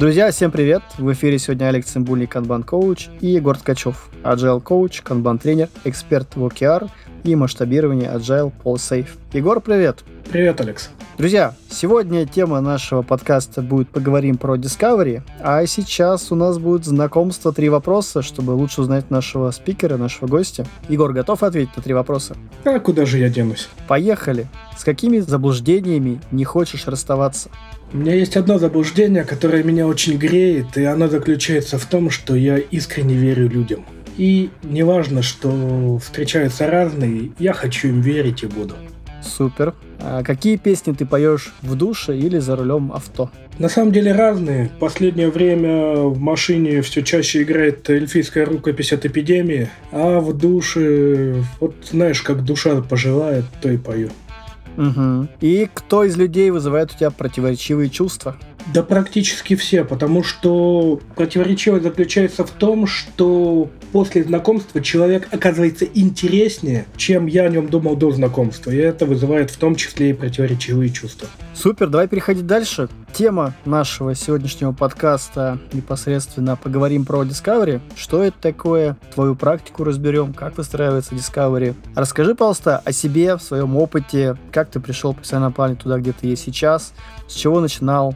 Друзья, всем привет! В эфире сегодня Алекс Цимбульный, Kanban коуч и Егор Ткачев, Agile коуч, Kanban тренер, эксперт в OKR и масштабирование Agile Safe. Егор, привет! Привет, Алекс! Друзья, сегодня тема нашего подкаста будет «Поговорим про Discovery», а сейчас у нас будет знакомство «Три вопроса», чтобы лучше узнать нашего спикера, нашего гостя. Егор, готов ответить на три вопроса? А куда же я денусь? Поехали! С какими заблуждениями не хочешь расставаться? У меня есть одно заблуждение, которое меня очень греет, и оно заключается в том, что я искренне верю людям. И неважно, что встречаются разные, я хочу им верить и буду. Супер. А какие песни ты поешь в душе или за рулем авто? На самом деле разные. Последнее время в машине все чаще играет эльфийская рукопись от эпидемии, а в душе, вот знаешь, как душа пожелает, то и пою. Угу. И кто из людей вызывает у тебя противоречивые чувства? Да практически все, потому что противоречивость заключается в том, что после знакомства человек оказывается интереснее, чем я о нем думал до знакомства. И это вызывает в том числе и противоречивые чувства. Супер, давай переходить дальше. Тема нашего сегодняшнего подкаста непосредственно поговорим про Discovery. Что это такое? Твою практику разберем, как выстраивается Discovery. Расскажи, пожалуйста, о себе, в своем опыте, как ты пришел в профессиональном плане туда, где ты есть сейчас, с чего начинал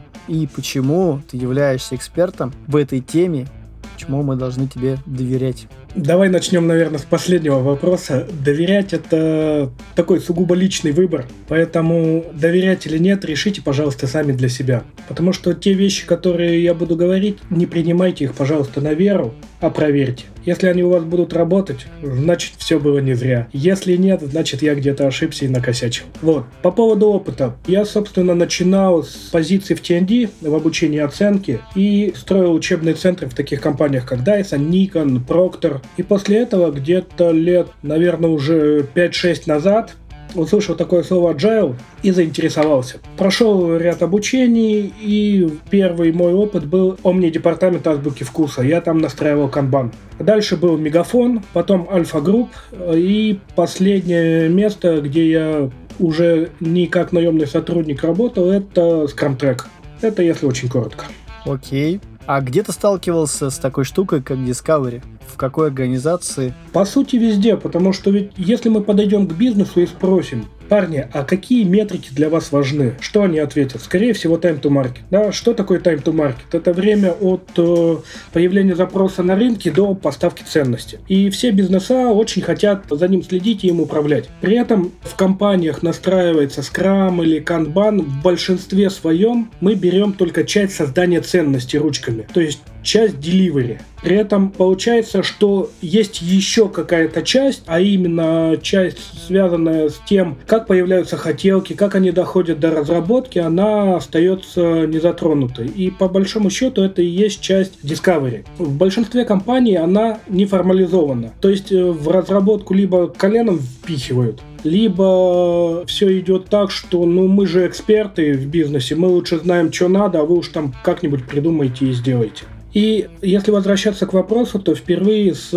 почему ты являешься экспертом в этой теме, почему мы должны тебе доверять. Давай начнем, наверное, с последнего вопроса. Доверять – это такой сугубо личный выбор, поэтому доверять или нет, решите, пожалуйста, сами для себя. Потому что те вещи, которые я буду говорить, не принимайте их, пожалуйста, на веру, а проверьте. Если они у вас будут работать, значит все было не зря. Если нет, значит я где-то ошибся и накосячил. Вот. По поводу опыта. Я, собственно, начинал с позиции в TND, в обучении оценки, и строил учебные центры в таких компаниях, как Dyson, Nikon, Proctor. И после этого где-то лет, наверное, уже 5-6 назад услышал такое слово agile и заинтересовался. Прошел ряд обучений, и первый мой опыт был omni департамент азбуки вкуса. Я там настраивал канбан. Дальше был Мегафон, потом Альфа Групп, и последнее место, где я уже не как наемный сотрудник работал, это Track. Это если очень коротко. Окей. А где ты сталкивался с такой штукой, как Discovery? В какой организации? По сути, везде, потому что ведь если мы подойдем к бизнесу и спросим, Парни, а какие метрики для вас важны? Что они ответят? Скорее всего, time to market. Да? Что такое time to market? Это время от э, появления запроса на рынке до поставки ценности. И все бизнеса очень хотят за ним следить и им управлять. При этом в компаниях настраивается Scrum или Kanban. В большинстве своем мы берем только часть создания ценности ручками. То есть часть delivery. При этом получается, что есть еще какая-то часть, а именно часть, связанная с тем, как появляются хотелки, как они доходят до разработки, она остается незатронутой. И по большому счету это и есть часть Discovery. В большинстве компаний она не формализована. То есть э, в разработку либо коленом впихивают, либо все идет так, что ну мы же эксперты в бизнесе, мы лучше знаем, что надо, а вы уж там как-нибудь придумайте и сделайте. И если возвращаться к вопросу, то впервые с э,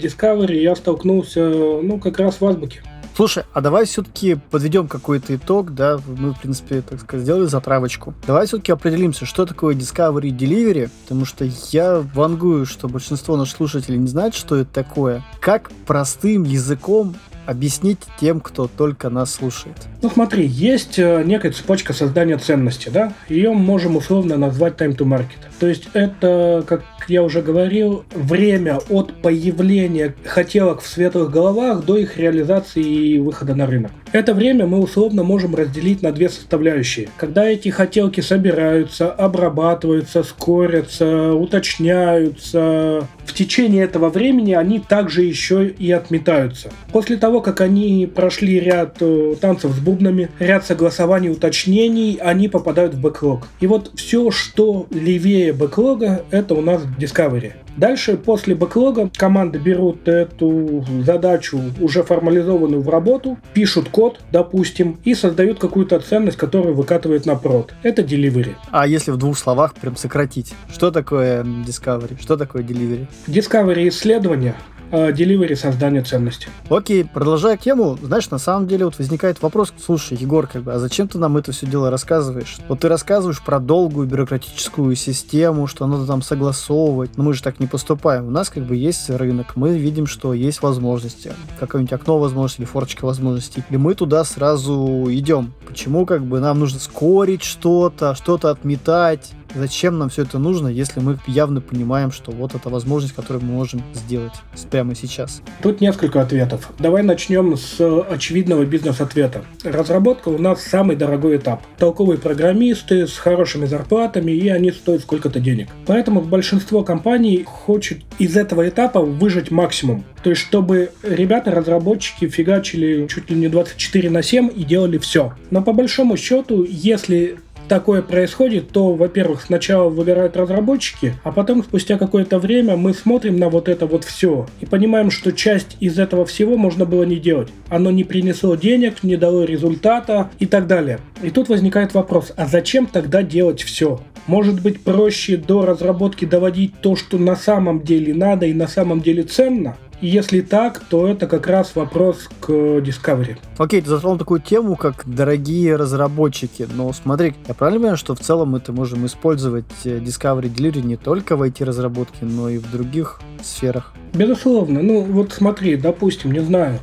Discovery я столкнулся, ну, как раз в азбуке. Слушай, а давай все-таки подведем какой-то итог, да, мы, в принципе, так сказать, сделали затравочку. Давай все-таки определимся, что такое Discovery и Delivery, потому что я вангую, что большинство наших слушателей не знает, что это такое. Как простым языком объяснить тем, кто только нас слушает? Ну смотри, есть э, некая цепочка создания ценности, да? Ее можем условно назвать time to market. То есть это, как я уже говорил, время от появления хотелок в светлых головах до их реализации и выхода на рынок. Это время мы условно можем разделить на две составляющие. Когда эти хотелки собираются, обрабатываются, скорятся, уточняются, в течение этого времени они также еще и отметаются. После того, как они прошли ряд э, танцев с бубнами, ряд согласований, уточнений, они попадают в бэклог. И вот все, что левее бэклога, это у нас Discovery. Дальше, после бэклога, команды берут эту задачу, уже формализованную в работу, пишут код, допустим, и создают какую-то ценность, которую выкатывают на прод. Это delivery. А если в двух словах прям сократить, что такое discovery, что такое delivery? Discovery исследование, э, деливери создания ценности. Окей, продолжая тему, знаешь, на самом деле вот возникает вопрос, слушай, Егор, как бы, а зачем ты нам это все дело рассказываешь? Вот ты рассказываешь про долгую бюрократическую систему, что надо там согласовывать, но мы же так не поступаем. У нас как бы есть рынок, мы видим, что есть возможности, какое-нибудь окно возможностей или форочка возможностей, и мы туда сразу идем. Почему как бы нам нужно скорить что-то, что-то отметать, Зачем нам все это нужно, если мы явно понимаем, что вот это возможность, которую мы можем сделать прямо сейчас? Тут несколько ответов. Давай начнем с очевидного бизнес-ответа. Разработка у нас самый дорогой этап. Толковые программисты с хорошими зарплатами, и они стоят сколько-то денег. Поэтому большинство компаний хочет из этого этапа выжать максимум. То есть, чтобы ребята, разработчики фигачили чуть ли не 24 на 7 и делали все. Но по большому счету, если такое происходит, то, во-первых, сначала выбирают разработчики, а потом, спустя какое-то время, мы смотрим на вот это вот все и понимаем, что часть из этого всего можно было не делать. Оно не принесло денег, не дало результата и так далее. И тут возникает вопрос, а зачем тогда делать все? Может быть проще до разработки доводить то, что на самом деле надо и на самом деле ценно? И если так, то это как раз вопрос к Discovery. Окей, ты затронул такую тему, как дорогие разработчики. Но смотри, я правильно понимаю, что в целом мы это можем использовать э, Discovery Delivery не только в IT-разработке, но и в других сферах? Безусловно. Ну, вот смотри, допустим, не знаю,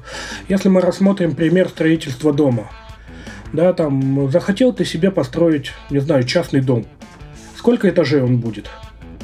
если мы рассмотрим пример строительства дома. Да, там, захотел ты себе построить, не знаю, частный дом. Сколько этажей он будет?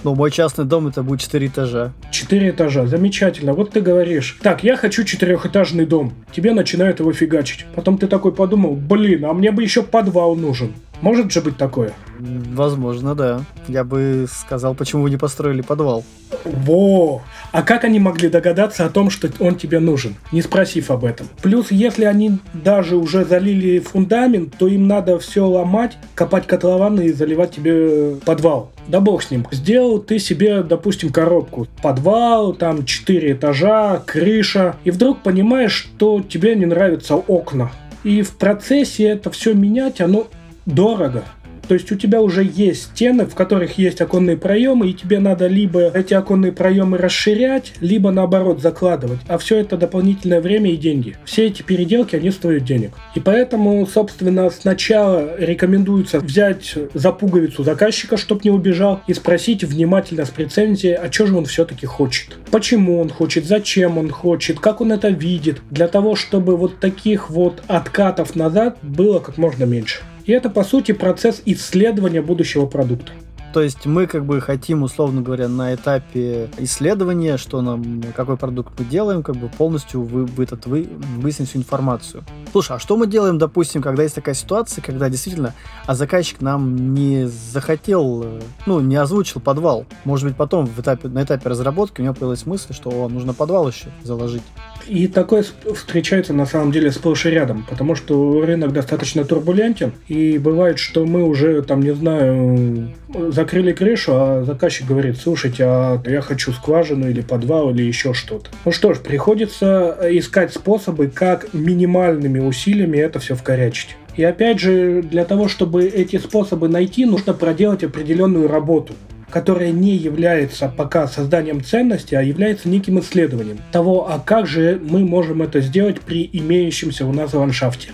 Ну, мой частный дом это будет 4 этажа. 4 этажа, замечательно. Вот ты говоришь, так, я хочу четырехэтажный дом. Тебе начинают его фигачить. Потом ты такой подумал, блин, а мне бы еще подвал нужен. Может же быть такое? Возможно, да. Я бы сказал, почему вы не построили подвал. Во! А как они могли догадаться о том, что он тебе нужен, не спросив об этом? Плюс, если они даже уже залили фундамент, то им надо все ломать, копать котлованы и заливать тебе подвал. Да бог с ним. Сделал ты себе, допустим, коробку. Подвал, там 4 этажа, крыша. И вдруг понимаешь, что тебе не нравятся окна. И в процессе это все менять, оно дорого. То есть у тебя уже есть стены, в которых есть оконные проемы, и тебе надо либо эти оконные проемы расширять, либо наоборот закладывать. А все это дополнительное время и деньги. Все эти переделки, они стоят денег. И поэтому, собственно, сначала рекомендуется взять за пуговицу заказчика, чтобы не убежал, и спросить внимательно с прецензией, а что же он все-таки хочет. Почему он хочет, зачем он хочет, как он это видит, для того, чтобы вот таких вот откатов назад было как можно меньше. И это, по сути, процесс исследования будущего продукта. То есть мы как бы хотим, условно говоря, на этапе исследования, что нам, какой продукт мы делаем, как бы полностью вы, вы, этот, вы, выяснить всю информацию. Слушай, а что мы делаем, допустим, когда есть такая ситуация, когда действительно, а заказчик нам не захотел, ну, не озвучил подвал. Может быть, потом в этапе, на этапе разработки у него появилась мысль, что о, нужно подвал еще заложить. И такое встречается на самом деле сплошь и рядом, потому что рынок достаточно турбулентен, и бывает, что мы уже, там, не знаю, закрыли крышу, а заказчик говорит, слушайте, а я хочу скважину или подвал или еще что-то. Ну что ж, приходится искать способы, как минимальными усилиями это все вкорячить. И опять же, для того, чтобы эти способы найти, нужно проделать определенную работу которая не является пока созданием ценности, а является неким исследованием того, а как же мы можем это сделать при имеющемся у нас ландшафте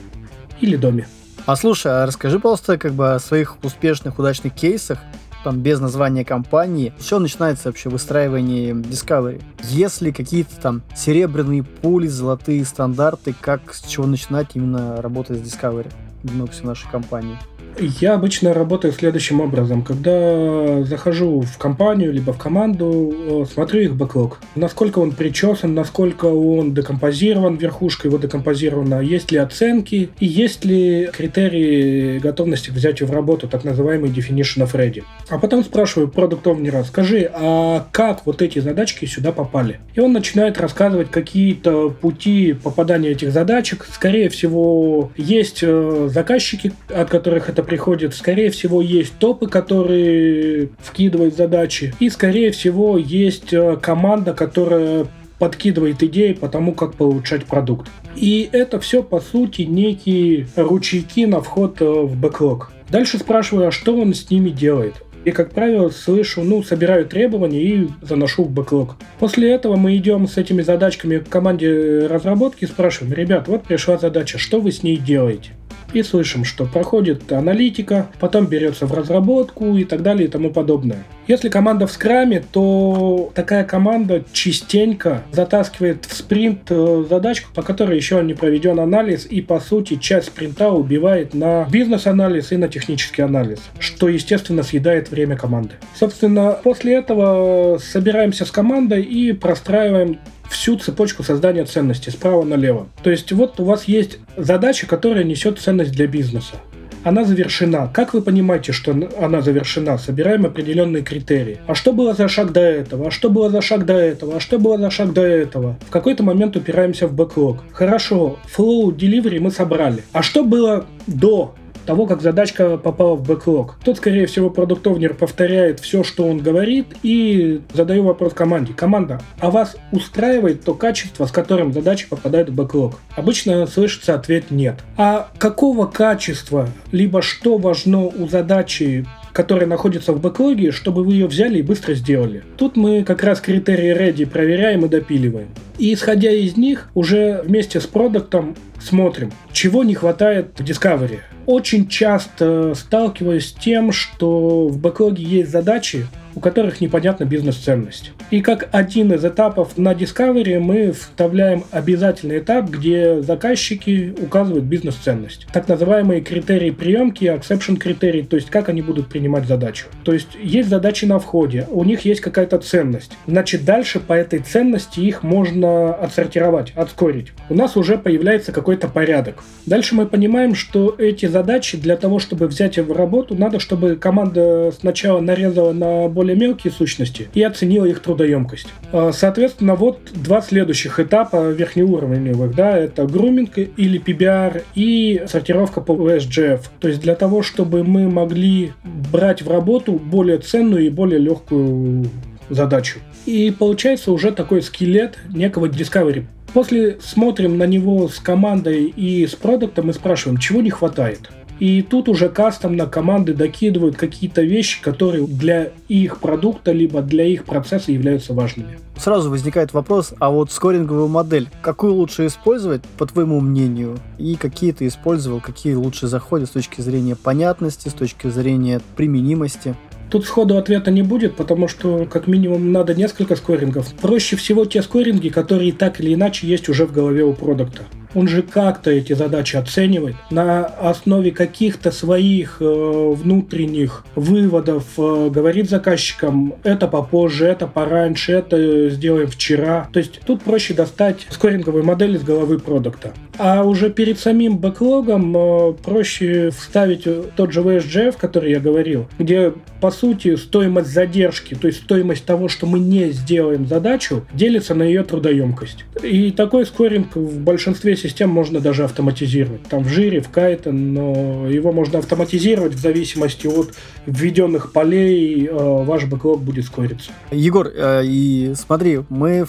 или доме. А слушай, а расскажи, пожалуйста, как бы о своих успешных, удачных кейсах, там без названия компании. Еще начинается вообще выстраивание Discovery. Есть ли какие-то там серебряные пули, золотые стандарты, как с чего начинать именно работать с Discovery? Ну, в нашей компании. Я обычно работаю следующим образом. Когда захожу в компанию, либо в команду, э, смотрю их бэклог. Насколько он причесан, насколько он декомпозирован, верхушка его декомпозирована, есть ли оценки и есть ли критерии готовности к взятию в работу, так называемый definition of ready. А потом спрашиваю продукт овнера, скажи, а как вот эти задачки сюда попали? И он начинает рассказывать какие-то пути попадания этих задачек. Скорее всего, есть э, заказчики, от которых это приходит, скорее всего, есть топы, которые вкидывают задачи, и, скорее всего, есть э, команда, которая подкидывает идеи по тому, как получать продукт. И это все, по сути, некие ручейки на вход э, в бэклог. Дальше спрашиваю, а что он с ними делает? И, как правило, слышу, ну, собираю требования и заношу в бэклог. После этого мы идем с этими задачками к команде разработки и спрашиваем, ребят, вот пришла задача, что вы с ней делаете? И слышим, что проходит аналитика, потом берется в разработку и так далее и тому подобное. Если команда в скраме, то такая команда частенько затаскивает в спринт э, задачку, по которой еще не проведен анализ, и по сути часть спринта убивает на бизнес-анализ и на технический анализ, что естественно съедает время команды. Собственно, после этого собираемся с командой и простраиваем всю цепочку создания ценности справа налево. То есть вот у вас есть задача, которая несет ценность для бизнеса. Она завершена. Как вы понимаете, что она завершена? Собираем определенные критерии. А что было за шаг до этого? А что было за шаг до этого? А что было за шаг до этого? В какой-то момент упираемся в бэклог. Хорошо, flow delivery мы собрали. А что было до того, как задачка попала в бэклог. Тут, скорее всего, продуктовнер повторяет все, что он говорит, и задаю вопрос команде. Команда, а вас устраивает то качество, с которым задача попадает в бэклог? Обычно слышится ответ «нет». А какого качества, либо что важно у задачи которая находится в бэклоге, чтобы вы ее взяли и быстро сделали. Тут мы как раз критерии ready проверяем и допиливаем. И исходя из них, уже вместе с продуктом смотрим, чего не хватает в Discovery. Очень часто сталкиваюсь с тем, что в бэклоге есть задачи, у которых непонятна бизнес-ценность. И как один из этапов на Discovery мы вставляем обязательный этап, где заказчики указывают бизнес-ценность. Так называемые критерии приемки, exception критерии, то есть как они будут принимать задачу. То есть есть задачи на входе, у них есть какая-то ценность. Значит, дальше по этой ценности их можно отсортировать, отскорить. У нас уже появляется какой-то порядок. Дальше мы понимаем, что эти задачи для того, чтобы взять их в работу, надо, чтобы команда сначала нарезала на более мелкие сущности и оценила их трудоемкость. А, соответственно, вот два следующих этапа верхнеуровневых, да, это груминг или PBR и сортировка по SGF. То есть для того, чтобы мы могли брать в работу более ценную и более легкую задачу. И получается уже такой скелет некого Discovery. После смотрим на него с командой и с продуктом и спрашиваем, чего не хватает. И тут уже кастомно команды докидывают какие-то вещи, которые для их продукта либо для их процесса являются важными. Сразу возникает вопрос, а вот скоринговую модель, какую лучше использовать, по твоему мнению? И какие ты использовал, какие лучше заходят с точки зрения понятности, с точки зрения применимости? Тут сходу ответа не будет, потому что как минимум надо несколько скорингов. Проще всего те скоринги, которые так или иначе есть уже в голове у продукта он же как-то эти задачи оценивает на основе каких-то своих э, внутренних выводов, э, говорит заказчикам, это попозже, это пораньше, это сделаем вчера. То есть тут проще достать скоринговую модель из головы продукта. А уже перед самим бэклогом э, проще вставить тот же VSGF, который я говорил, где по сути стоимость задержки, то есть стоимость того, что мы не сделаем задачу, делится на ее трудоемкость. И такой скоринг в большинстве систем можно даже автоматизировать. Там в жире, в Kite, но его можно автоматизировать в зависимости от введенных полей, э, ваш бэклог будет скориться. Егор, э, и смотри, мы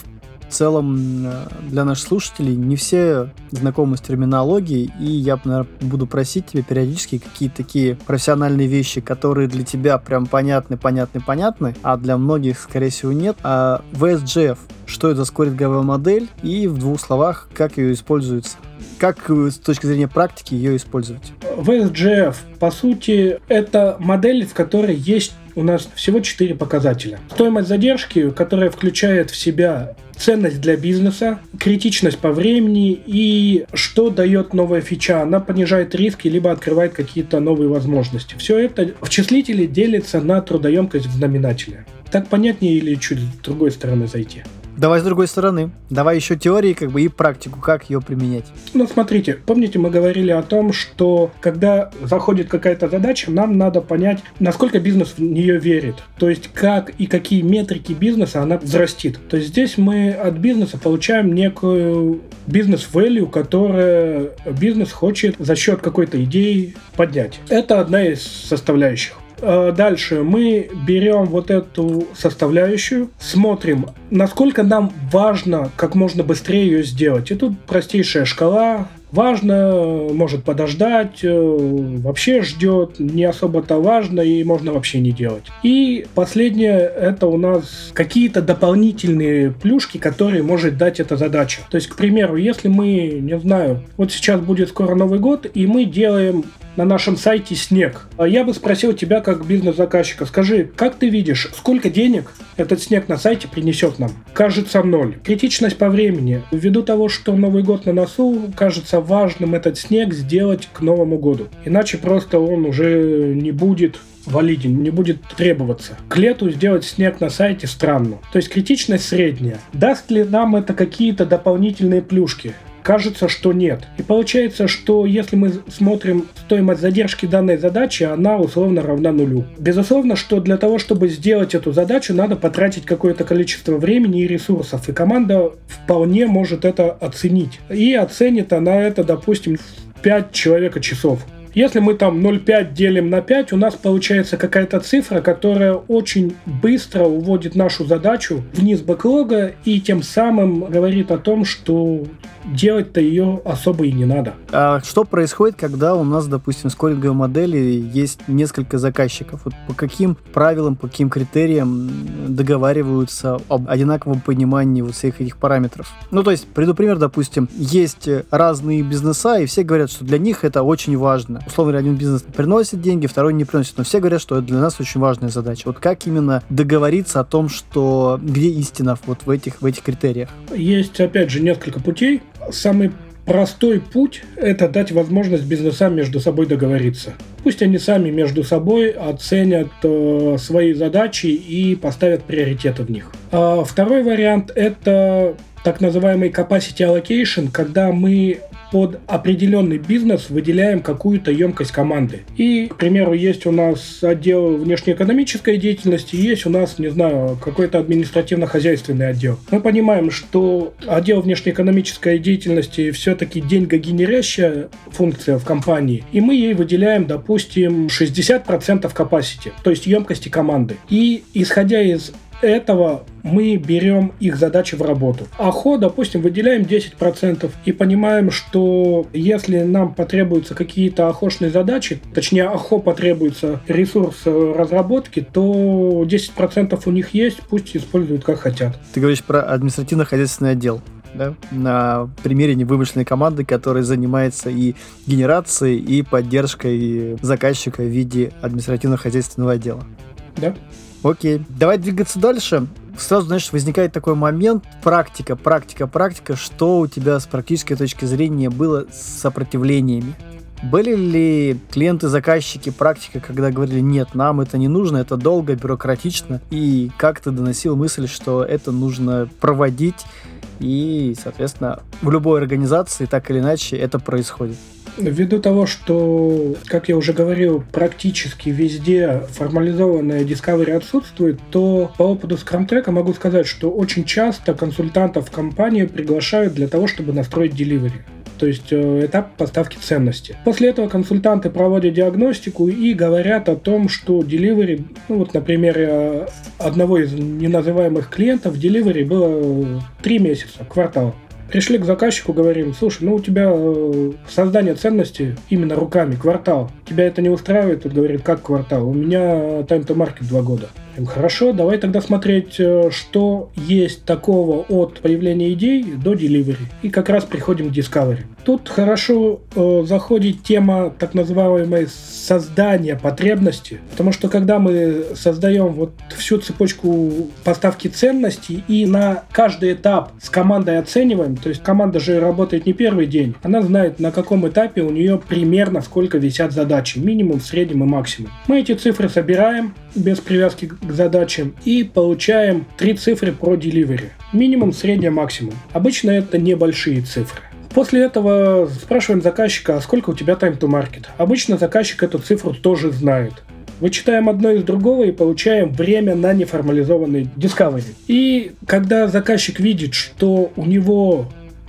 целом э, для наших слушателей не все знакомы с терминологией, и я, наверное, буду просить тебя периодически какие-то такие профессиональные вещи, которые для тебя прям понятны, понятны, понятны, а для многих, скорее всего, нет. А VSGF, что это за скоринговая модель, и в двух словах, как ее используется? Как с точки зрения практики ее использовать? VSGF, по сути, это модель, в которой есть у нас всего четыре показателя. Стоимость задержки, которая включает в себя ценность для бизнеса, критичность по времени и что дает новая фича. Она понижает риски, либо открывает какие-то новые возможности. Все это в числителе делится на трудоемкость в знаменателе. Так понятнее или чуть с другой стороны зайти? Давай с другой стороны. Давай еще теории как бы и практику, как ее применять. Ну, смотрите, помните, мы говорили о том, что когда заходит какая-то задача, нам надо понять, насколько бизнес в нее верит. То есть, как и какие метрики бизнеса она взрастит. То есть, здесь мы от бизнеса получаем некую бизнес-value, которая бизнес хочет за счет какой-то идеи поднять. Это одна из составляющих. Э, дальше мы берем вот эту составляющую, смотрим, насколько нам важно как можно быстрее ее сделать. И тут простейшая шкала важно, может подождать, э, вообще ждет, не особо-то важно и можно вообще не делать. И последнее, это у нас какие-то дополнительные плюшки, которые может дать эта задача. То есть, к примеру, если мы, не знаю, вот сейчас будет скоро Новый год, и мы делаем на нашем сайте снег. А я бы спросил тебя как бизнес-заказчика, скажи, как ты видишь, сколько денег этот снег на сайте принесет нам? Кажется, ноль. Критичность по времени. Ввиду того, что Новый год на носу, кажется важным этот снег сделать к Новому году. Иначе просто он уже не будет валиден, не будет требоваться. К лету сделать снег на сайте странно. То есть критичность средняя. Даст ли нам это какие-то дополнительные плюшки? Кажется, что нет. И получается, что если мы смотрим стоимость задержки данной задачи, она условно равна нулю. Безусловно, что для того, чтобы сделать эту задачу, надо потратить какое-то количество времени и ресурсов. И команда вполне может это оценить. И оценит она это, допустим, 5 человека часов. Если мы там 0,5 делим на 5, у нас получается какая-то цифра, которая очень быстро уводит нашу задачу вниз бэклога и тем самым говорит о том, что делать-то ее особо и не надо. А что происходит, когда у нас, допустим, в скоринговой модели есть несколько заказчиков? Вот по каким правилам, по каким критериям договариваются об одинаковом понимании вот всех этих параметров? Ну, то есть, приду пример, допустим, есть разные бизнеса, и все говорят, что для них это очень важно. Условно, один бизнес приносит деньги, второй не приносит, но все говорят, что это для нас очень важная задача. Вот как именно договориться о том, что где истина вот в этих, в этих критериях? Есть, опять же, несколько путей самый простой путь – это дать возможность бизнесам между собой договориться. Пусть они сами между собой оценят э, свои задачи и поставят приоритеты в них. А второй вариант – это так называемый capacity allocation, когда мы под определенный бизнес выделяем какую-то емкость команды. И, к примеру, есть у нас отдел внешнеэкономической деятельности, есть у нас, не знаю, какой-то административно-хозяйственный отдел. Мы понимаем, что отдел внешнеэкономической деятельности все-таки деньгогенерящая функция в компании, и мы ей выделяем, допустим, 60% capacity, то есть емкости команды. И исходя из этого мы берем их задачи в работу. АХО, допустим, выделяем 10% и понимаем, что если нам потребуются какие-то АХОшные задачи, точнее АХО потребуется ресурс э, разработки, то 10% у них есть, пусть используют как хотят. Ты говоришь про административно-хозяйственный отдел да, на примере невымышленной команды, которая занимается и генерацией, и поддержкой заказчика в виде административно-хозяйственного отдела. Да. Окей, давай двигаться дальше. Сразу, знаешь, возникает такой момент, практика, практика, практика, что у тебя с практической точки зрения было с сопротивлениями? Были ли клиенты, заказчики, практика, когда говорили, нет, нам это не нужно, это долго, бюрократично, и как ты доносил мысль, что это нужно проводить, и, соответственно, в любой организации так или иначе это происходит? Ввиду того, что, как я уже говорил, практически везде формализованная Discovery отсутствует, то по опыту Scrum Track могу сказать, что очень часто консультантов компании приглашают для того, чтобы настроить delivery то есть э, этап поставки ценности. После этого консультанты проводят диагностику и говорят о том, что delivery, ну вот на примере одного из неназываемых клиентов, delivery было 3 месяца, квартал. Пришли к заказчику, говорим, слушай, ну у тебя э, создание ценности именно руками, квартал. Тебя это не устраивает? Тут говорит, как квартал? У меня market два года. Хорошо, давай тогда смотреть, э, что есть такого от появления идей до delivery. И как раз приходим к discovery. Тут хорошо э, заходит тема так называемой создания потребности, потому что когда мы создаем вот всю цепочку поставки ценностей и на каждый этап с командой оцениваем, то есть команда же работает не первый день, она знает на каком этапе у нее примерно сколько висят задачи, минимум, среднем и максимум. Мы эти цифры собираем без привязки к задачам и получаем три цифры про delivery. Минимум, среднее, максимум. Обычно это небольшие цифры. После этого спрашиваем заказчика, а сколько у тебя time to market. Обычно заказчик эту цифру тоже знает. Вычитаем одно из другого и получаем время на неформализованный discovery. И когда заказчик видит, что у него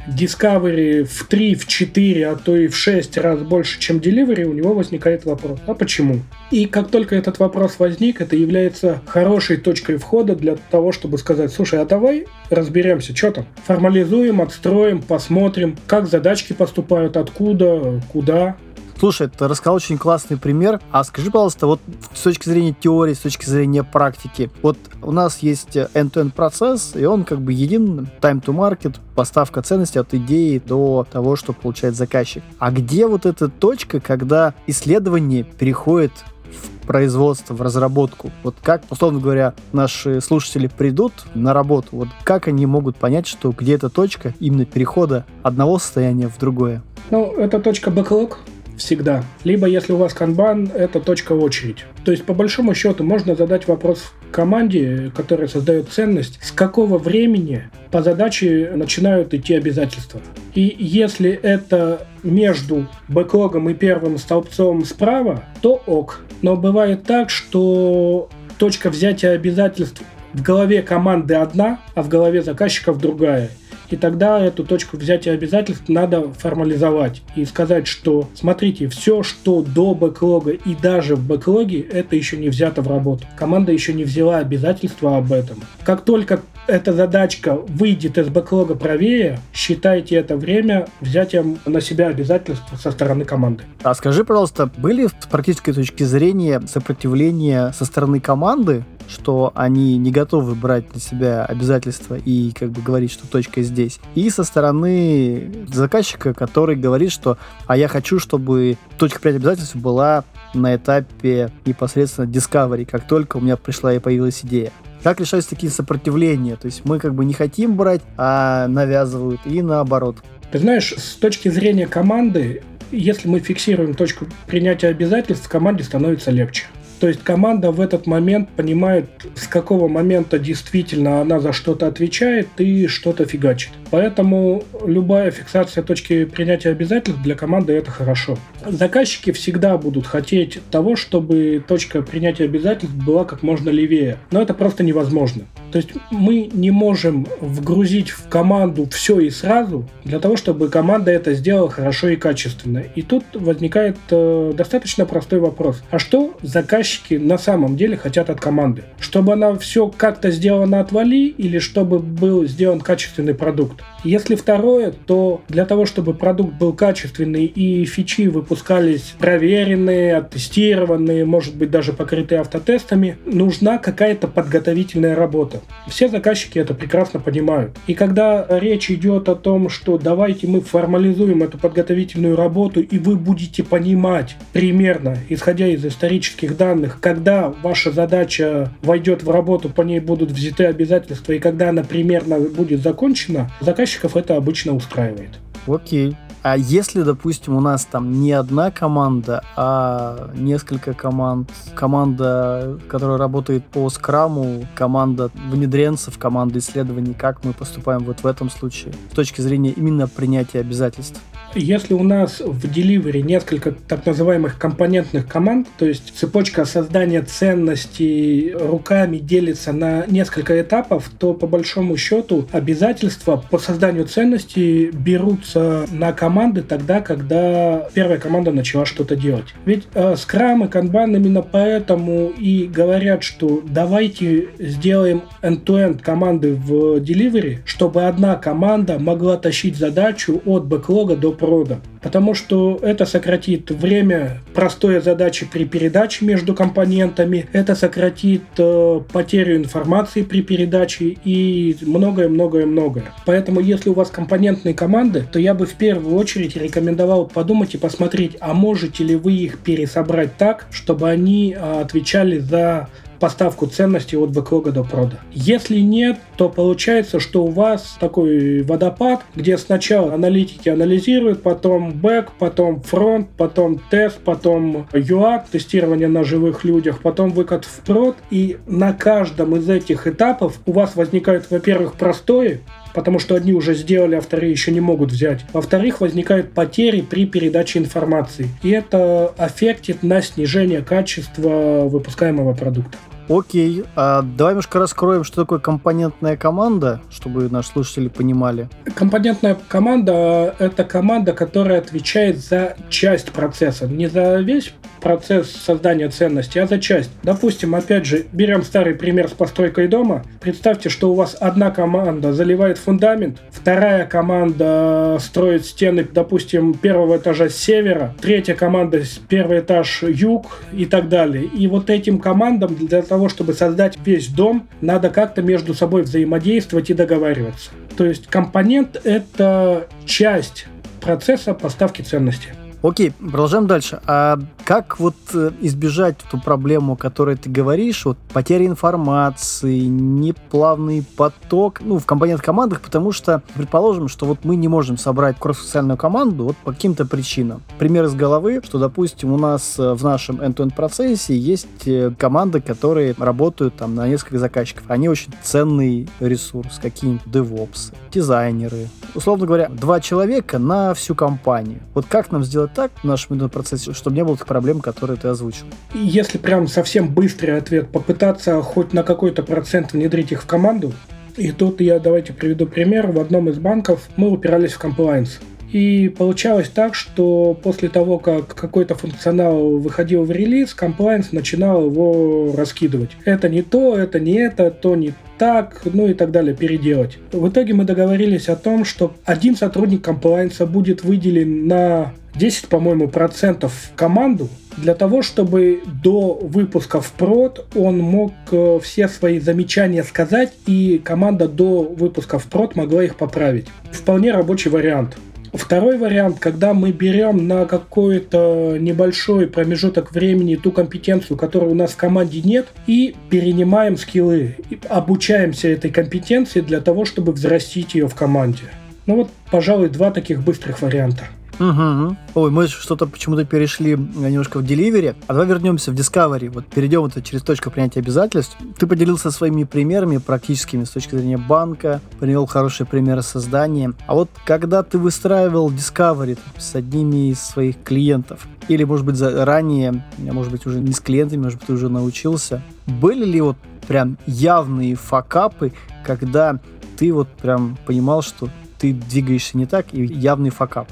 Discovery в 3, в 4, а то и в 6 раз больше, чем Delivery, у него возникает вопрос, а почему? И как только этот вопрос возник, это является хорошей точкой входа для того, чтобы сказать, слушай, а давай разберемся, что там. Формализуем, отстроим, посмотрим, как задачки поступают, откуда, куда, Слушай, ты рассказал очень классный пример. А скажи, пожалуйста, вот с точки зрения теории, с точки зрения практики, вот у нас есть end-to-end процесс, и он как бы един, time to market, поставка ценности от идеи до того, что получает заказчик. А где вот эта точка, когда исследование переходит в производство, в разработку. Вот как, условно говоря, наши слушатели придут на работу, вот как они могут понять, что где эта точка именно перехода одного состояния в другое? Ну, это точка backlog, всегда. Либо, если у вас канбан, это точка очередь. То есть, по большому счету, можно задать вопрос команде, которая создает ценность, с какого времени по задаче начинают идти обязательства. И если это между бэклогом и первым столбцом справа, то ок. Но бывает так, что точка взятия обязательств в голове команды одна, а в голове заказчиков другая и тогда эту точку взятия обязательств надо формализовать и сказать, что смотрите, все, что до бэклога и даже в бэклоге, это еще не взято в работу. Команда еще не взяла обязательства об этом. Как только эта задачка выйдет из бэклога правее, считайте это время взятием на себя обязательств со стороны команды. А скажи, пожалуйста, были с практической точки зрения сопротивления со стороны команды что они не готовы брать на себя обязательства и как бы говорить, что точка здесь. И со стороны заказчика, который говорит, что а я хочу, чтобы точка принятия обязательств была на этапе непосредственно discovery, как только у меня пришла и появилась идея. Как решаются такие сопротивления? То есть мы как бы не хотим брать, а навязывают, и наоборот. Ты знаешь, с точки зрения команды, если мы фиксируем точку принятия обязательств, команде становится легче. То есть команда в этот момент понимает, с какого момента действительно она за что-то отвечает и что-то фигачит. Поэтому любая фиксация точки принятия обязательств для команды это хорошо. Заказчики всегда будут хотеть того, чтобы точка принятия обязательств была как можно левее. Но это просто невозможно. То есть мы не можем вгрузить в команду все и сразу для того, чтобы команда это сделала хорошо и качественно. И тут возникает э, достаточно простой вопрос. А что заказчики на самом деле хотят от команды? Чтобы она все как-то сделала на отвали или чтобы был сделан качественный продукт? Если второе, то для того, чтобы продукт был качественный и фичи выпускались проверенные, оттестированные, может быть даже покрытые автотестами, нужна какая-то подготовительная работа. Все заказчики это прекрасно понимают. И когда речь идет о том, что давайте мы формализуем эту подготовительную работу, и вы будете понимать примерно, исходя из исторических данных, когда ваша задача войдет в работу, по ней будут взяты обязательства, и когда она примерно будет закончена, заказчиков это обычно устраивает. Окей. А если, допустим, у нас там не одна команда, а несколько команд, команда, которая работает по скраму, команда внедренцев, команда исследований, как мы поступаем вот в этом случае с точки зрения именно принятия обязательств? Если у нас в Delivery несколько так называемых компонентных команд, то есть цепочка создания ценностей руками делится на несколько этапов, то по большому счету обязательства по созданию ценностей берутся на команды тогда, когда первая команда начала что-то делать. Ведь э, и Kanban именно поэтому и говорят, что давайте сделаем end-to-end команды в Delivery, чтобы одна команда могла тащить задачу от бэклога до прода. Потому что это сократит время простой задачи при передаче между компонентами, это сократит э, потерю информации при передаче и многое-многое-многое. Поэтому если у вас компонентные команды, то я бы в первую очередь рекомендовал подумать и посмотреть, а можете ли вы их пересобрать так, чтобы они э, отвечали за поставку ценностей от бэклога до прода. Если нет, то получается, что у вас такой водопад, где сначала аналитики анализируют, потом бэк, потом фронт, потом тест, потом UAT, тестирование на живых людях, потом выкат в прод, и на каждом из этих этапов у вас возникают, во-первых, простое, потому что одни уже сделали, а вторые еще не могут взять. Во-вторых, возникают потери при передаче информации. И это аффектит на снижение качества выпускаемого продукта. Окей, а давай немножко раскроем, что такое компонентная команда, чтобы наши слушатели понимали. Компонентная команда – это команда, которая отвечает за часть процесса, не за весь процесс создания ценности, а за часть. Допустим, опять же, берем старый пример с постройкой дома. Представьте, что у вас одна команда заливает фундамент, вторая команда строит стены, допустим, первого этажа с севера, третья команда первый этаж юг и так далее. И вот этим командам для того, чтобы создать весь дом, надо как-то между собой взаимодействовать и договариваться. То есть компонент — это часть процесса поставки ценности. Окей, продолжаем дальше. А как вот э, избежать ту проблему, о которой ты говоришь, вот потеря информации, неплавный поток, ну, в компонент командах, потому что, предположим, что вот мы не можем собрать кроссфункциональную команду вот по каким-то причинам. Пример из головы, что, допустим, у нас э, в нашем end-to-end процессе есть э, команды, которые работают там на несколько заказчиков. Они очень ценный ресурс, какие-нибудь DevOps, дизайнеры. Условно говоря, два человека на всю компанию. Вот как нам сделать так в нашем процессе, чтобы не было таких проблем, которые ты озвучил? Если прям совсем быстрый ответ, попытаться хоть на какой-то процент внедрить их в команду, и тут я давайте приведу пример. В одном из банков мы упирались в комплайенс. И получалось так, что после того, как какой-то функционал выходил в релиз, комплайенс начинал его раскидывать. Это не то, это не это, то не так, ну и так далее, переделать. В итоге мы договорились о том, что один сотрудник комплайенса будет выделен на 10, по-моему, процентов команду для того, чтобы до выпуска в прод он мог э, все свои замечания сказать, и команда до выпуска в прод могла их поправить. Вполне рабочий вариант. Второй вариант, когда мы берем на какой-то небольшой промежуток времени ту компетенцию, которой у нас в команде нет, и перенимаем скиллы, обучаемся этой компетенции для того, чтобы взрастить ее в команде. Ну вот, пожалуй, два таких быстрых варианта. Угу. Ой, мы что-то почему-то перешли немножко в Delivery. А давай вернемся в Discovery. Вот перейдем это через точку принятия обязательств. Ты поделился своими примерами практическими с точки зрения банка, привел хорошие примеры создания. А вот когда ты выстраивал Discovery с одними из своих клиентов, или, может быть, ранее, может быть, уже не с клиентами, может быть, ты уже научился, были ли вот прям явные факапы, когда ты вот прям понимал, что ты двигаешься не так, и явный факап?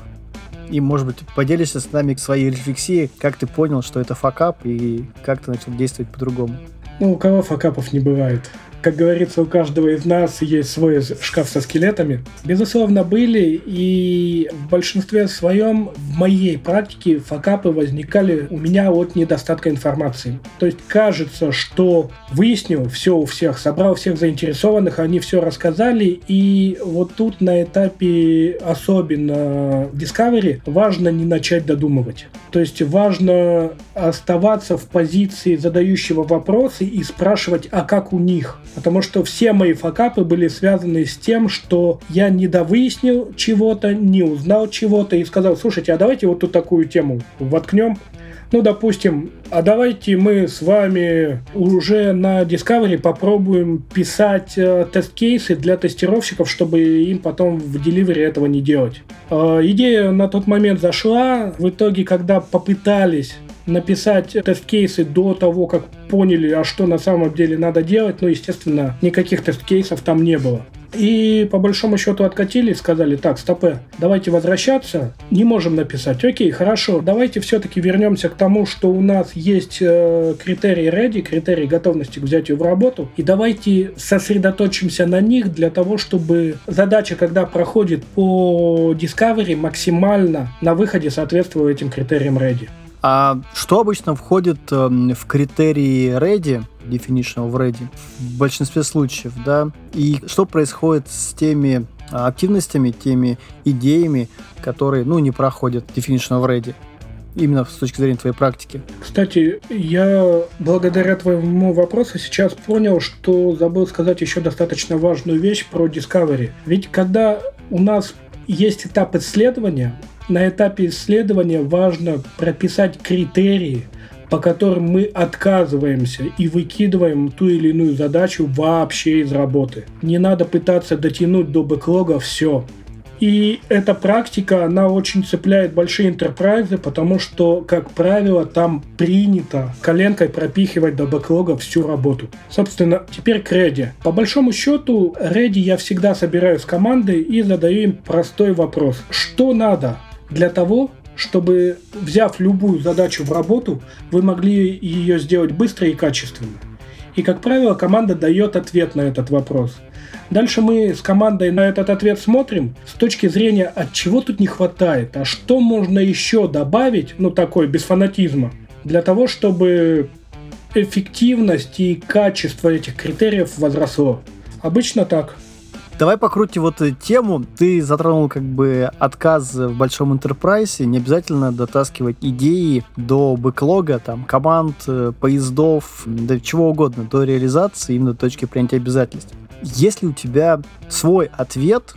И, может быть, поделишься с нами своей рефлексией, как ты понял, что это факап, и как ты начал действовать по-другому. Ну, у кого факапов не бывает? Как говорится, у каждого из нас есть свой шкаф со скелетами. Безусловно, были, и в большинстве своем в моей практике факапы возникали у меня от недостатка информации. То есть кажется, что выяснил все у всех, собрал всех заинтересованных, они все рассказали, и вот тут на этапе особенно Discovery важно не начать додумывать. То есть важно оставаться в позиции задающего вопросы и спрашивать, а как у них? Потому что все мои факапы были связаны с тем, что я не довыяснил чего-то, не узнал чего-то и сказал, слушайте, а давайте вот тут такую тему воткнем. Ну, допустим, а давайте мы с вами уже на Discovery попробуем писать э, тест-кейсы для тестировщиков, чтобы им потом в Delivery этого не делать. Э, идея на тот момент зашла. В итоге, когда попытались написать тест-кейсы до того, как поняли, а что на самом деле надо делать, ну, естественно, никаких тест-кейсов там не было. И по большому счету откатили сказали, так, стопе, давайте возвращаться, не можем написать. Окей, хорошо, давайте все-таки вернемся к тому, что у нас есть э, критерии ready, критерии готовности к взятию в работу, и давайте сосредоточимся на них для того, чтобы задача, когда проходит по Discovery, максимально на выходе соответствовала этим критериям ready. А что обычно входит э, в критерии ready, definition of ready, в большинстве случаев, да? И что происходит с теми а, активностями, теми идеями, которые, ну, не проходят definition of ready? именно с точки зрения твоей практики? Кстати, я благодаря твоему вопросу сейчас понял, что забыл сказать еще достаточно важную вещь про Discovery. Ведь когда у нас есть этап исследования, на этапе исследования важно прописать критерии, по которым мы отказываемся и выкидываем ту или иную задачу вообще из работы. Не надо пытаться дотянуть до бэклога все. И эта практика, она очень цепляет большие интерпрайзы, потому что, как правило, там принято коленкой пропихивать до бэклога всю работу. Собственно, теперь к Ready. По большому счету, Ready я всегда собираю с командой и задаю им простой вопрос. Что надо для того, чтобы, взяв любую задачу в работу, вы могли ее сделать быстро и качественно. И, как правило, команда дает ответ на этот вопрос. Дальше мы с командой на этот ответ смотрим с точки зрения, от чего тут не хватает, а что можно еще добавить, ну такой, без фанатизма, для того, чтобы эффективность и качество этих критериев возросло. Обычно так. Давай покрутим вот эту тему. Ты затронул как бы отказ в большом интерпрайсе. Не обязательно дотаскивать идеи до бэклога, там, команд, э, поездов, да чего угодно, до реализации, именно до точки принятия обязательств. Есть ли у тебя свой ответ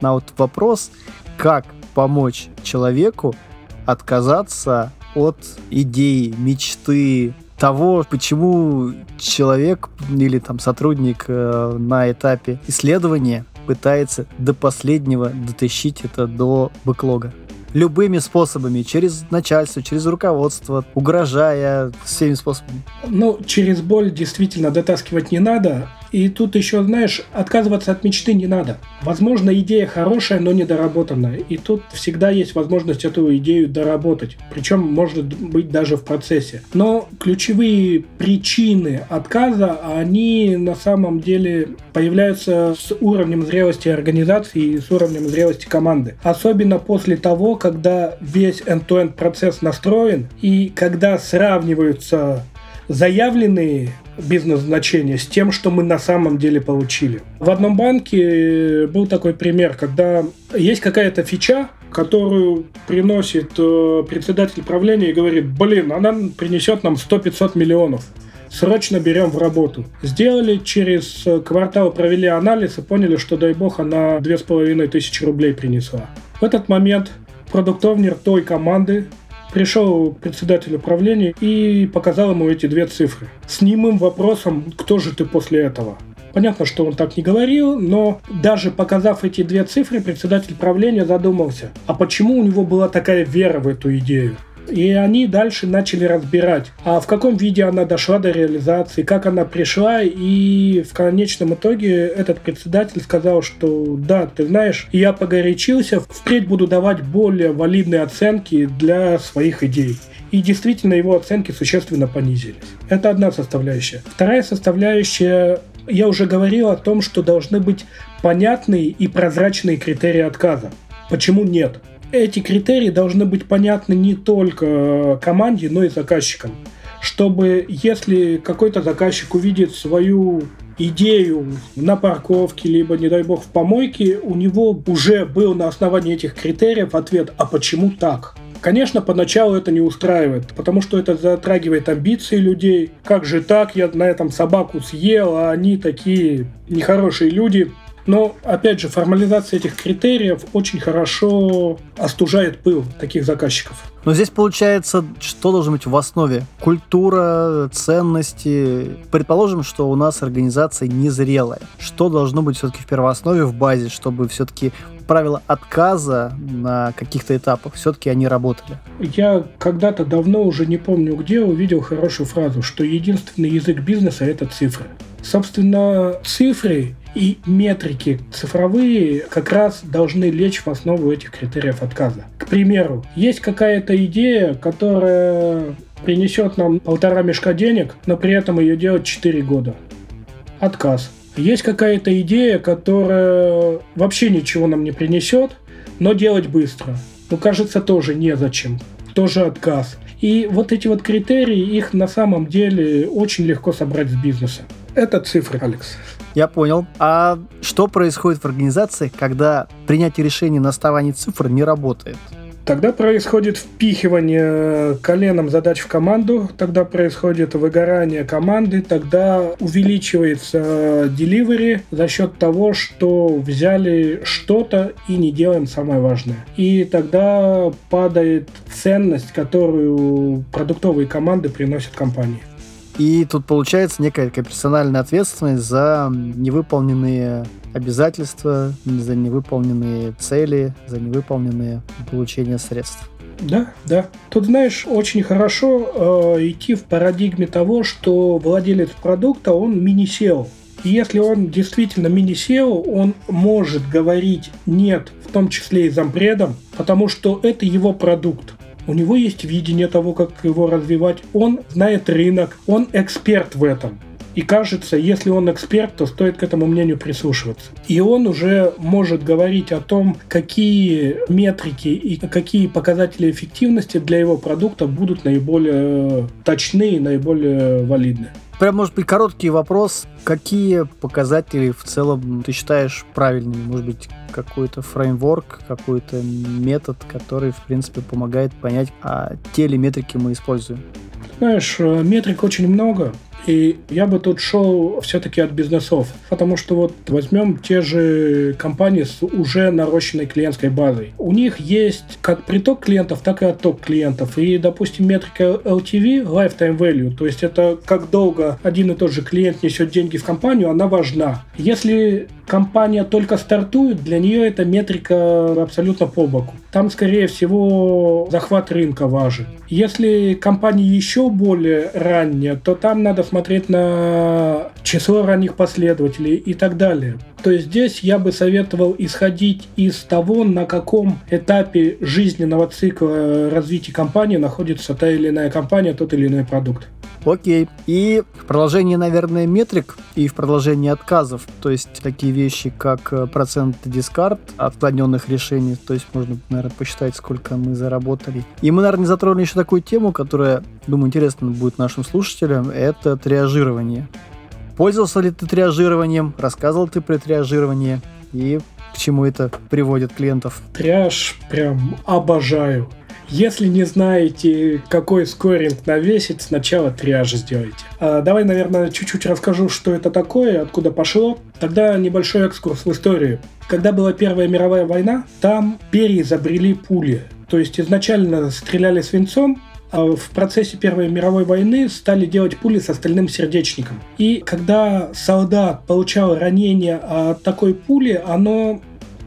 на вот вопрос, как помочь человеку отказаться от идеи, мечты, того, почему человек или там сотрудник э, на этапе исследования пытается до последнего дотащить это до бэклога. Любыми способами, через начальство, через руководство, угрожая всеми способами. Ну, через боль действительно дотаскивать не надо, и тут еще, знаешь, отказываться от мечты не надо. Возможно, идея хорошая, но недоработанная. И тут всегда есть возможность эту идею доработать. Причем, может быть, даже в процессе. Но ключевые причины отказа, они на самом деле появляются с уровнем зрелости организации и с уровнем зрелости команды. Особенно после того, когда весь end-to-end процесс настроен и когда сравниваются заявленные бизнес-значения с тем, что мы на самом деле получили. В одном банке был такой пример, когда есть какая-то фича, которую приносит э, председатель правления и говорит, блин, она принесет нам 100-500 миллионов. Срочно берем в работу. Сделали, через квартал провели анализ и поняли, что, дай бог, она 2500 рублей принесла. В этот момент продуктовнер той команды пришел председатель управления и показал ему эти две цифры. С немым вопросом, кто же ты после этого? Понятно, что он так не говорил, но даже показав эти две цифры, председатель правления задумался, а почему у него была такая вера в эту идею? И они дальше начали разбирать, а в каком виде она дошла до реализации, как она пришла, и в конечном итоге этот председатель сказал, что да, ты знаешь, я погорячился, впредь буду давать более валидные оценки для своих идей. И действительно его оценки существенно понизились. Это одна составляющая. Вторая составляющая я уже говорил о том, что должны быть понятные и прозрачные критерии отказа. Почему нет? Эти критерии должны быть понятны не только команде, но и заказчикам. Чтобы если какой-то заказчик увидит свою идею на парковке, либо, не дай бог, в помойке, у него уже был на основании этих критериев ответ «А почему так?». Конечно, поначалу это не устраивает, потому что это затрагивает амбиции людей. Как же так, я на этом собаку съел, а они такие нехорошие люди. Но, опять же, формализация этих критериев очень хорошо остужает пыл таких заказчиков. Но здесь получается, что должно быть в основе? Культура, ценности. Предположим, что у нас организация незрелая. Что должно быть все-таки в первооснове, в базе, чтобы все-таки правила отказа на каких-то этапах все-таки они работали? Я когда-то давно, уже не помню где, увидел хорошую фразу, что единственный язык бизнеса – это цифры. Собственно, цифры и метрики цифровые как раз должны лечь в основу этих критериев отказа. К примеру, есть какая-то идея, которая принесет нам полтора мешка денег, но при этом ее делать 4 года. Отказ. Есть какая-то идея, которая вообще ничего нам не принесет, но делать быстро. Ну, кажется, тоже незачем. Тоже отказ. И вот эти вот критерии, их на самом деле очень легко собрать с бизнеса. Это цифры, Алекс. Я понял. А что происходит в организации, когда принятие решений на основании цифр не работает? Тогда происходит впихивание коленом задач в команду, тогда происходит выгорание команды, тогда увеличивается delivery за счет того, что взяли что-то и не делаем самое важное. И тогда падает ценность, которую продуктовые команды приносят компании. И тут получается некая такая персональная ответственность за невыполненные обязательства, за невыполненные цели, за невыполненные получения средств. Да, да. Тут, знаешь, очень хорошо э, идти в парадигме того, что владелец продукта, он мини-SEO. И если он действительно мини-SEO, он может говорить «нет», в том числе и зампредом, потому что это его продукт. У него есть видение того, как его развивать. Он знает рынок, он эксперт в этом. И кажется, если он эксперт, то стоит к этому мнению прислушиваться. И он уже может говорить о том, какие метрики и какие показатели эффективности для его продукта будут наиболее точны и наиболее валидны. Прям, может быть, короткий вопрос. Какие показатели в целом ты считаешь правильными? Может быть, какой-то фреймворк, какой-то метод, который, в принципе, помогает понять, а те ли метрики мы используем? Знаешь, э, метрик очень много. И я бы тут шел все-таки от бизнесов. Потому что вот возьмем те же компании с уже нарощенной клиентской базой. У них есть как приток клиентов, так и отток клиентов. И, допустим, метрика LTV, Lifetime Value, то есть это как долго один и тот же клиент несет деньги в компанию, она важна. Если компания только стартует, для нее эта метрика абсолютно по боку. Там, скорее всего, захват рынка важен. Если компания еще более ранняя, то там надо смотреть на число ранних последователей и так далее. То есть здесь я бы советовал исходить из того, на каком этапе жизненного цикла развития компании находится та или иная компания, тот или иной продукт. Окей. И в продолжении, наверное, метрик и в продолжении отказов, то есть такие вещи, как э, процент дискард отклоненных решений, то есть можно, наверное, посчитать, сколько мы заработали. И мы, наверное, затронули еще такую тему, которая, думаю, интересна будет нашим слушателям, это триажирование. Пользовался ли ты триажированием? Рассказывал ты про триажирование? И к чему это приводит клиентов? Триаж прям обожаю. Если не знаете, какой скоринг навесить, сначала триаж сделайте. А, давай, наверное, чуть-чуть расскажу, что это такое, откуда пошло. Тогда небольшой экскурс в историю. Когда была Первая мировая война, там переизобрели пули. То есть изначально стреляли свинцом, а в процессе Первой мировой войны стали делать пули с остальным сердечником. И когда солдат получал ранение от такой пули, оно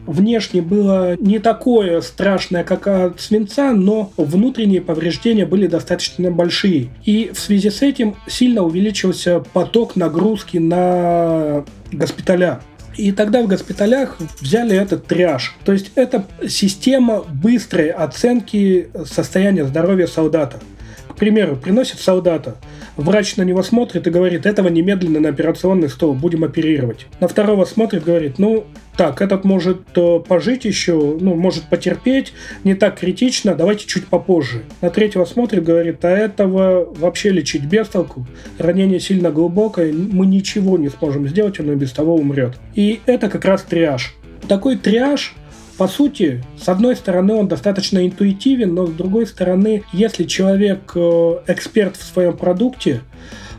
внешне было не такое страшное, как от свинца, но внутренние повреждения были достаточно большие. И в связи с этим сильно увеличился поток нагрузки на госпиталя. И тогда в госпиталях взяли этот триаж. То есть это система быстрой оценки состояния здоровья солдата. К примеру, приносит солдата, врач на него смотрит и говорит, этого немедленно на операционный стол, будем оперировать. На второго смотрит, говорит, ну, так, этот может э, пожить еще, ну, может потерпеть, не так критично, давайте чуть попозже. На третьего смотрит, говорит, а этого вообще лечить без толку, ранение сильно глубокое, мы ничего не сможем сделать, он и без того умрет. И это как раз триаж. Такой триаж по сути, с одной стороны, он достаточно интуитивен, но с другой стороны, если человек э, эксперт в своем продукте,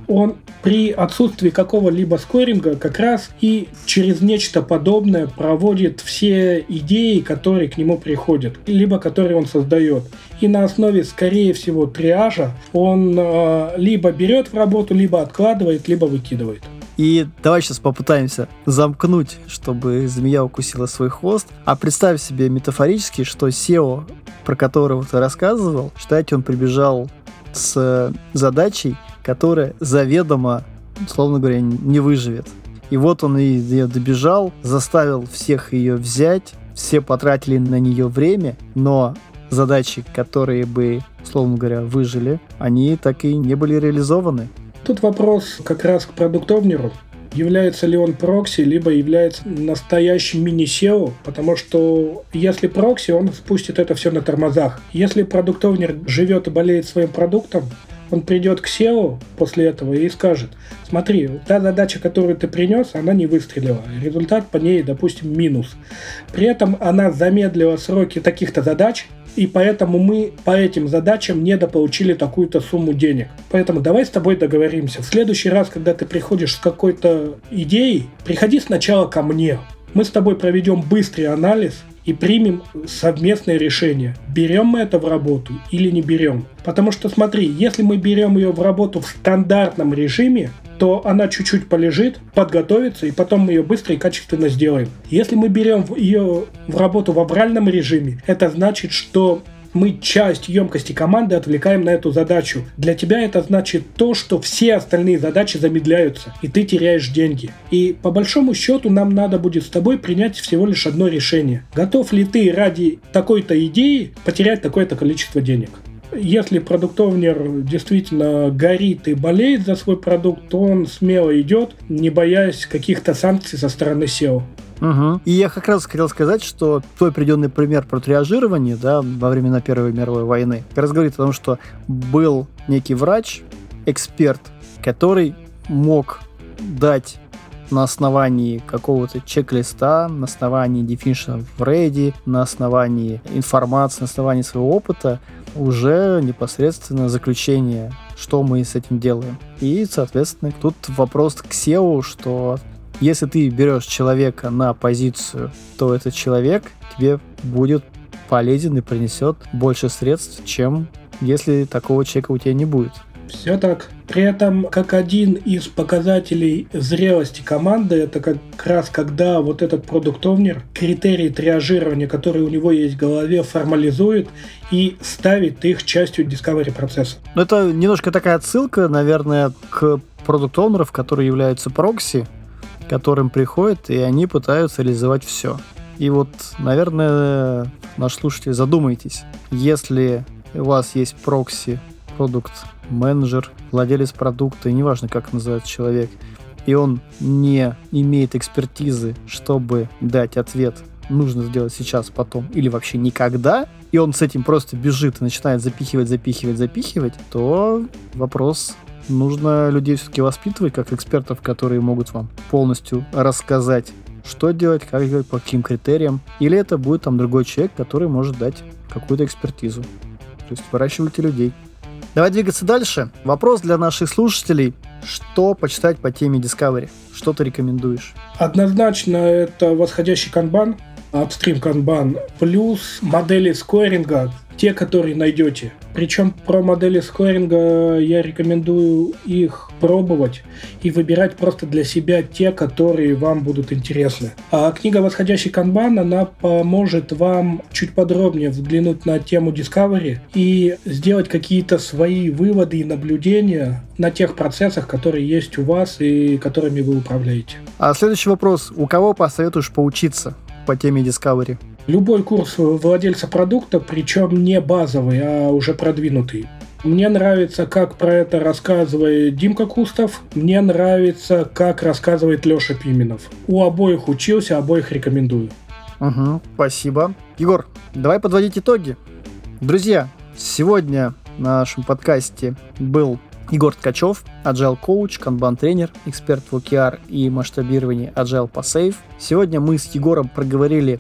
он при отсутствии какого-либо скоринга как раз и через нечто подобное проводит все идеи, которые к нему приходят, либо которые он создает. И на основе, скорее всего, триажа он э, либо берет в работу, либо откладывает, либо выкидывает. И давай сейчас попытаемся замкнуть, чтобы змея укусила свой хвост. А представь себе метафорически, что SEO, про которого ты рассказывал, считайте, он прибежал с задачей которая заведомо, условно говоря, не выживет. И вот он ее добежал, заставил всех ее взять, все потратили на нее время, но задачи, которые бы, условно говоря, выжили, они так и не были реализованы. Тут вопрос как раз к продуктовнеру. Является ли он прокси, либо является настоящим мини-SEO, потому что если прокси, он спустит это все на тормозах. Если продуктовнер живет и болеет своим продуктом, он придет к SEO после этого и скажет, смотри, та задача, которую ты принес, она не выстрелила. Результат по ней, допустим, минус. При этом она замедлила сроки таких-то задач, и поэтому мы по этим задачам недополучили такую-то сумму денег. Поэтому давай с тобой договоримся. В следующий раз, когда ты приходишь с какой-то идеей, приходи сначала ко мне. Мы с тобой проведем быстрый анализ, и примем совместное решение, берем мы это в работу или не берем. Потому что смотри, если мы берем ее в работу в стандартном режиме, то она чуть-чуть полежит, подготовится, и потом мы ее быстро и качественно сделаем. Если мы берем ее в работу в авральном режиме, это значит, что мы часть емкости команды отвлекаем на эту задачу. Для тебя это значит то, что все остальные задачи замедляются, и ты теряешь деньги. И по большому счету нам надо будет с тобой принять всего лишь одно решение. Готов ли ты ради такой-то идеи потерять такое-то количество денег? Если продуктовнер действительно горит и болеет за свой продукт, то он смело идет, не боясь каких-то санкций со стороны SEO. Угу. И я как раз хотел сказать, что твой приведенный пример про триажирование да, во времена Первой мировой войны как раз говорит о том, что был некий врач, эксперт, который мог дать на основании какого-то чек-листа, на основании definition в ready, на основании информации, на основании своего опыта уже непосредственно заключение, что мы с этим делаем. И, соответственно, тут вопрос к SEO, что если ты берешь человека на позицию, то этот человек тебе будет полезен и принесет больше средств, чем если такого человека у тебя не будет. Все так. При этом, как один из показателей зрелости команды, это как раз когда вот этот продуктовнер критерии триажирования, которые у него есть в голове, формализует и ставит их частью discovery процесса. Ну, это немножко такая отсылка, наверное, к продукт-оунеров, которые являются прокси, которым приходят, и они пытаются реализовать все. И вот, наверное, наш слушатель, задумайтесь, если у вас есть прокси, продукт, менеджер, владелец продукта, и неважно, как называется человек, и он не имеет экспертизы, чтобы дать ответ, нужно сделать сейчас, потом, или вообще никогда, и он с этим просто бежит и начинает запихивать, запихивать, запихивать, то вопрос нужно людей все-таки воспитывать как экспертов, которые могут вам полностью рассказать, что делать, как делать, по каким критериям. Или это будет там другой человек, который может дать какую-то экспертизу. То есть выращивайте людей. Давай двигаться дальше. Вопрос для наших слушателей. Что почитать по теме Discovery? Что ты рекомендуешь? Однозначно это восходящий канбан, апстрим канбан, плюс модели скоринга, те, которые найдете. Причем про модели скоринга я рекомендую их пробовать и выбирать просто для себя те, которые вам будут интересны. А книга «Восходящий канбан», она поможет вам чуть подробнее взглянуть на тему Discovery и сделать какие-то свои выводы и наблюдения на тех процессах, которые есть у вас и которыми вы управляете. А следующий вопрос. У кого посоветуешь поучиться по теме Discovery? Любой курс владельца продукта, причем не базовый, а уже продвинутый. Мне нравится, как про это рассказывает Димка Кустов. Мне нравится, как рассказывает Леша Пименов. У обоих учился, обоих рекомендую. Угу, спасибо. Егор, давай подводить итоги. Друзья, сегодня на нашем подкасте был Егор Ткачев, Agile Coach, Kanban тренер, эксперт в OKR и масштабировании Agile по Safe. Сегодня мы с Егором проговорили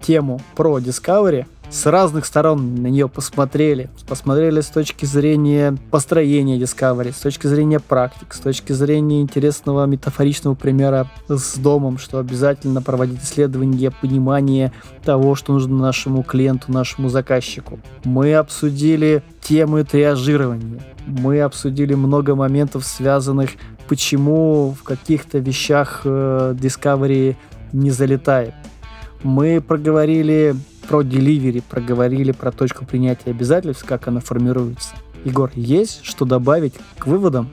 тему про Discovery, с разных сторон на нее посмотрели. Посмотрели с точки зрения построения Discovery, с точки зрения практик, с точки зрения интересного метафоричного примера с домом, что обязательно проводить исследования, понимание того, что нужно нашему клиенту, нашему заказчику. Мы обсудили темы триажирования. Мы обсудили много моментов, связанных, почему в каких-то вещах э, Discovery не залетает. Мы проговорили про delivery, проговорили про точку принятия обязательств, как она формируется. Егор, есть что добавить к выводам?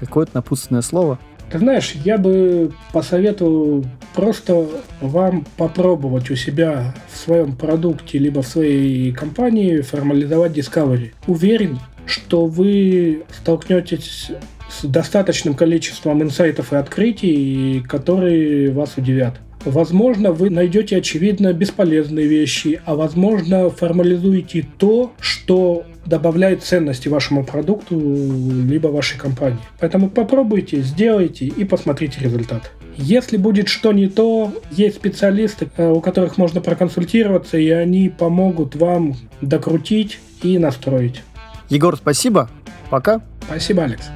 Какое-то напутственное слово? Ты знаешь, я бы посоветовал просто вам попробовать у себя в своем продукте либо в своей компании формализовать Discovery. Уверен, что вы столкнетесь с достаточным количеством инсайтов и открытий, которые вас удивят. Возможно, вы найдете очевидно бесполезные вещи, а возможно, формализуете то, что добавляет ценности вашему продукту либо вашей компании. Поэтому попробуйте, сделайте и посмотрите результат. Если будет что не то, есть специалисты, э, у которых можно проконсультироваться, и они помогут вам докрутить и настроить. Егор, спасибо. Пока. Спасибо, Алекс.